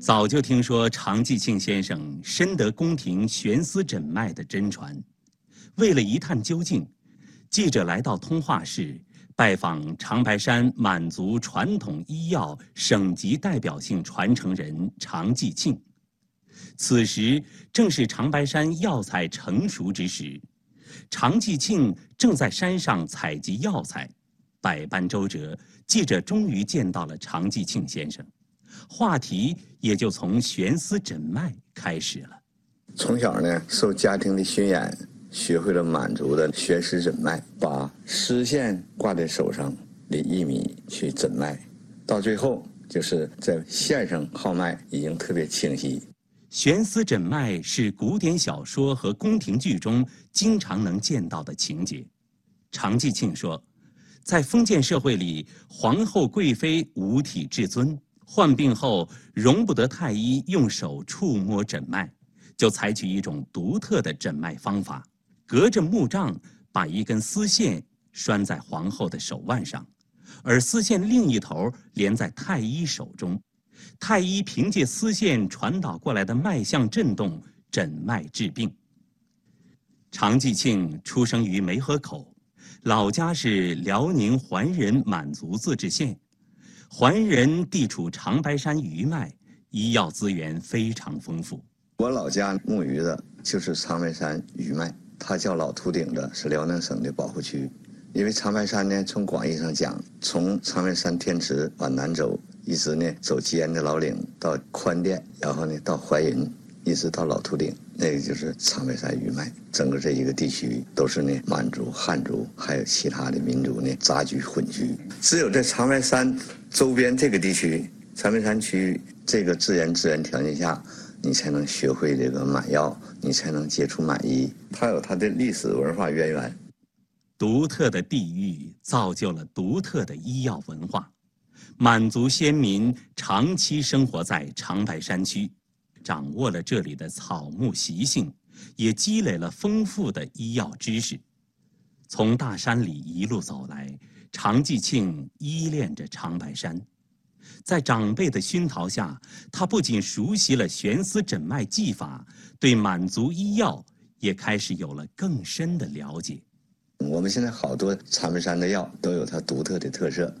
早就听说常继庆先生深得宫廷悬丝诊脉的真传，为了一探究竟，记者来到通化市拜访长白山满族传统医药省级代表性传承人常继庆。此时正是长白山药材成熟之时，常继庆正在山上采集药材，百般周折，记者终于见到了常继庆先生。话题也就从悬丝诊脉开始了。从小呢，受家庭的熏染，学会了满族的悬丝诊脉，把丝线挂在手上，离一米去诊脉，到最后就是在线上号脉，已经特别清晰。悬丝诊脉是古典小说和宫廷剧中经常能见到的情节。常继庆说，在封建社会里，皇后贵妃五体至尊。患病后容不得太医用手触摸诊脉，就采取一种独特的诊脉方法，隔着木杖把一根丝线拴在皇后的手腕上，而丝线另一头连在太医手中，太医凭借丝线传导过来的脉象震动诊脉治病。常继庆出生于梅河口，老家是辽宁桓仁满族自治县。桓仁地处长白山余脉，医药资源非常丰富。我老家木鱼的就是长白山余脉，它叫老秃顶子，是辽宁省的保护区。因为长白山呢，从广义上讲，从长白山天池往南走，一直呢走吉安的老岭到宽甸，然后呢到怀仁，一直到老秃顶。那个就是长白山余脉，整个这一个地区都是呢满族、汉族，还有其他的民族呢杂居混居。只有在长白山周边这个地区，长白山区这个自然资源条件下，你才能学会这个满药，你才能接触满医。它有它的历史文化渊源。独特的地域造就了独特的医药文化，满族先民长期生活在长白山区。掌握了这里的草木习性，也积累了丰富的医药知识。从大山里一路走来，常继庆依恋着长白山，在长辈的熏陶下，他不仅熟悉了悬丝诊脉技法，对满族医药也开始有了更深的了解。我们现在好多长白山的药都有它独特的特色，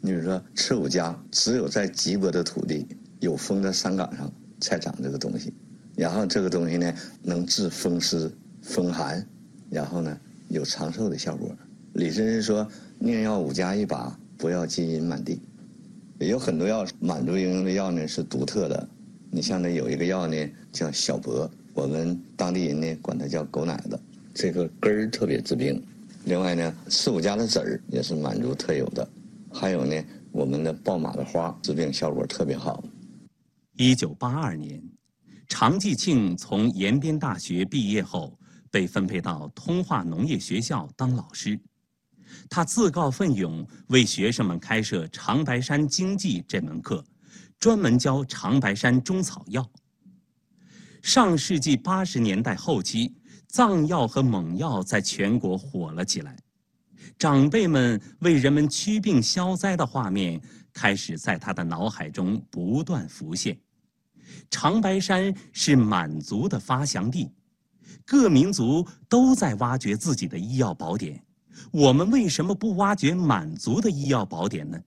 你比如说赤五加，只有在瘠薄的土地、有风的山岗上。才长这个东西，然后这个东西呢能治风湿、风寒，然后呢有长寿的效果。李绅士说：“宁要五家一把，不要金银满地。”也有很多药满族应用的药呢是独特的，你像那有一个药呢叫小柏，我们当地人呢管它叫狗奶子，这个根儿特别治病。另外呢四五家的籽儿也是满族特有的，还有呢我们的爆马的花治病效果特别好。一九八二年，常继庆从延边大学毕业后，被分配到通化农业学校当老师。他自告奋勇为学生们开设长白山经济这门课，专门教长白山中草药。上世纪八十年代后期，藏药和蒙药在全国火了起来，长辈们为人们驱病消灾的画面。开始在他的脑海中不断浮现。长白山是满族的发祥地，各民族都在挖掘自己的医药宝典，我们为什么不挖掘满族的医药宝典呢？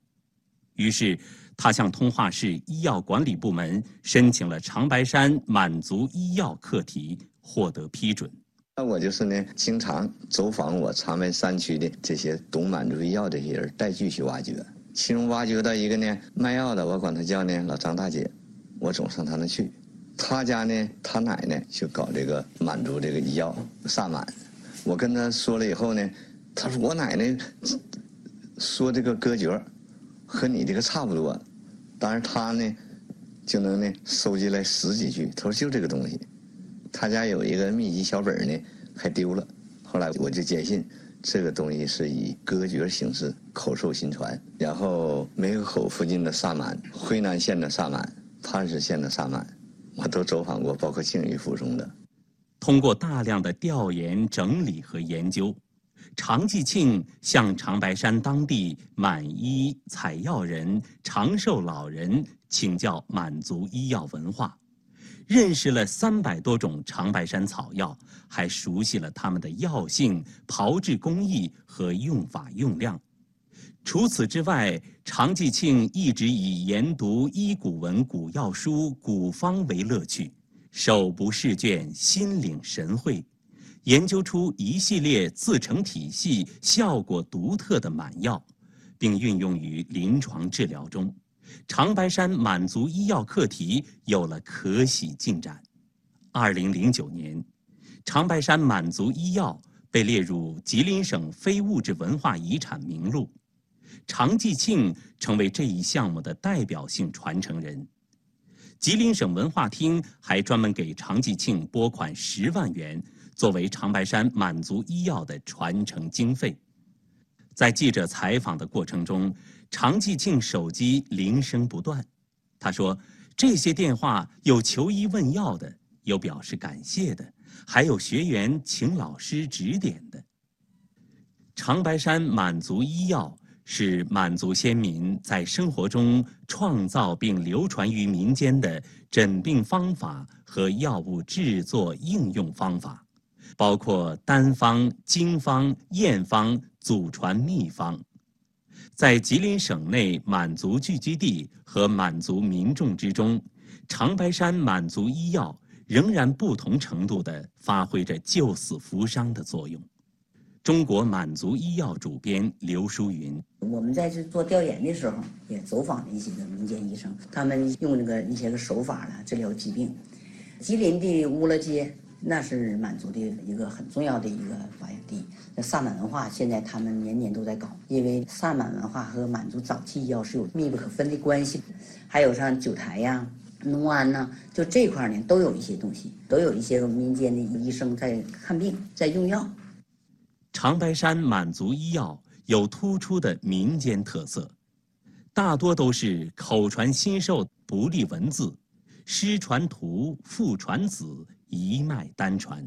于是，他向通化市医药管理部门申请了长白山满族医药课题，获得批准。那我就是呢，经常走访我长白山区的这些懂满族医药这些人，再继续挖掘。其中挖掘到一个呢卖药的，我管他叫呢老张大姐，我总上他那去。他家呢，他奶奶就搞这个满族这个医药萨满。我跟他说了以后呢，他说我奶奶说这个歌诀和你这个差不多，当然她呢就能呢收集来十几句。他说就这个东西，他家有一个秘籍小本呢还丢了，后来我就坚信。这个东西是以歌诀形式口授心传，然后梅河口附近的萨满、辉南县的萨满、磐石县的萨满，我都走访过，包括靖宇府中的。通过大量的调研、整理和研究，常继庆向长白山当地满医采药人、长寿老人请教满族医药文化，认识了三百多种长白山草药，还熟悉了它们的药性、炮制工艺和用法用量。除此之外，常继庆一直以研读医古文、古药书、古方为乐趣，手不释卷，心领神会。研究出一系列自成体系、效果独特的满药，并运用于临床治疗中，长白山满族医药课题有了可喜进展。二零零九年，长白山满族医药被列入吉林省非物质文化遗产名录，常继庆成为这一项目的代表性传承人。吉林省文化厅还专门给常继庆拨款十万元。作为长白山满族医药的传承经费，在记者采访的过程中，常继庆手机铃声不断。他说：“这些电话有求医问药的，有表示感谢的，还有学员请老师指点的。”长白山满族医药是满族先民在生活中创造并流传于民间的诊病方法和药物制作应用方法。包括单方、经方、验方、祖传秘方，在吉林省内满族聚居地和满族民众之中，长白山满族医药仍然不同程度地发挥着救死扶伤的作用。中国满族医药主编刘淑云：我们在这做调研的时候，也走访了一些个民间医生，他们用那个一些个手法呢治疗疾病。吉林的乌拉街。那是满族的一个很重要的一个发源地。那萨满文化现在他们年年都在搞，因为萨满文化和满族早期医药是有密不可分的关系。还有像九台呀、农安呐，就这块呢都有一些东西，都有一些民间的医生在看病，在用药。长白山满族医药有突出的民间特色，大多都是口传心授，不立文字，师传徒，父传子。一脉单传，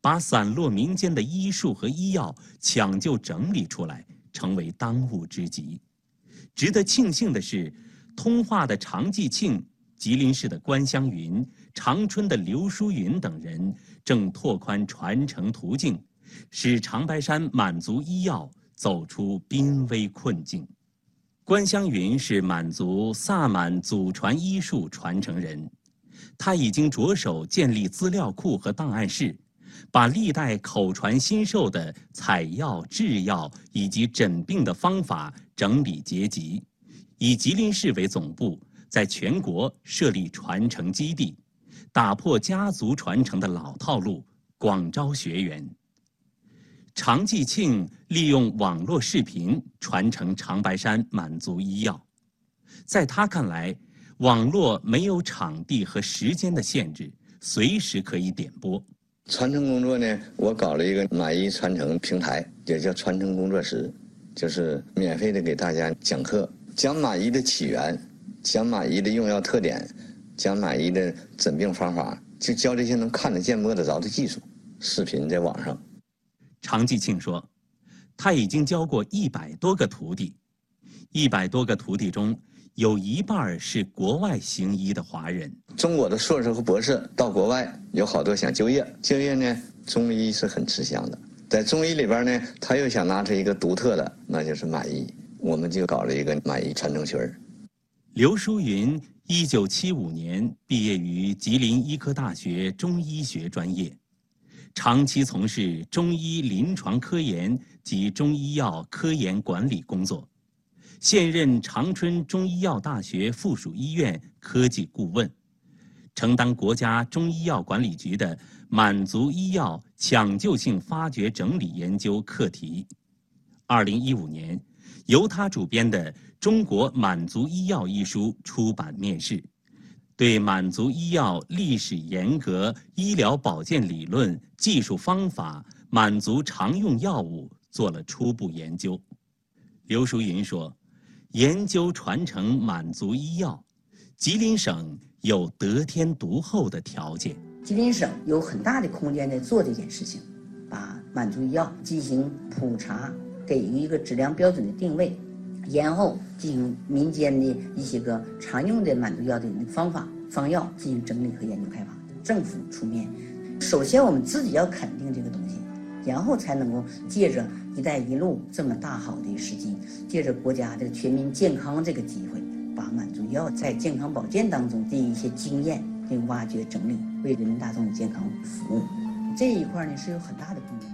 把散落民间的医术和医药抢救整理出来，成为当务之急。值得庆幸的是，通化的常继庆、吉林市的关湘云、长春的刘淑云等人正拓宽传承途径，使长白山满族医药走出濒危困境。关湘云是满族萨满祖传医术传承人。他已经着手建立资料库和档案室，把历代口传心授的采药、制药以及诊病的方法整理结集，以吉林市为总部，在全国设立传承基地，打破家族传承的老套路，广招学员。常继庆利用网络视频传承长白山满族医药，在他看来。网络没有场地和时间的限制，随时可以点播。传承工作呢，我搞了一个满医传承平台，也叫传承工作室，就是免费的给大家讲课，讲满医的起源，讲满医的用药特点，讲满医的诊病方法，就教这些能看得见摸得着的技术。视频在网上。常继庆说，他已经教过一百多个徒弟，一百多个徒弟中。有一半是国外行医的华人。中国的硕士和博士到国外，有好多想就业。就业呢，中医是很吃香的。在中医里边呢，他又想拿出一个独特的，那就是满医。我们就搞了一个满医传承群刘淑云，一九七五年毕业于吉林医科大学中医学专业，长期从事中医临床科研及中医药科研管理工作。现任长春中医药大学附属医院科技顾问，承担国家中医药管理局的满族医药抢救性发掘整理研究课题。二零一五年，由他主编的《中国满族医药》一书出版面世，对满族医药历史沿革、医疗保健理论、技术方法、满族常用药物做了初步研究。刘淑云说。研究传承满族医药，吉林省有得天独厚的条件。吉林省有很大的空间在做这件事情，把满族医药进行普查，给予一个质量标准的定位，然后进行民间的一些个常用的满族药的方法方药进行整理和研究开发。政府出面，首先我们自己要肯定这个东西，然后才能够借着“一带一路”这么大好的时机，借着国家的全民健康这个机会，把满足药在健康保健当中的一些经验给挖掘整理，为人民大众的健康服务。这一块呢是有很大的空间。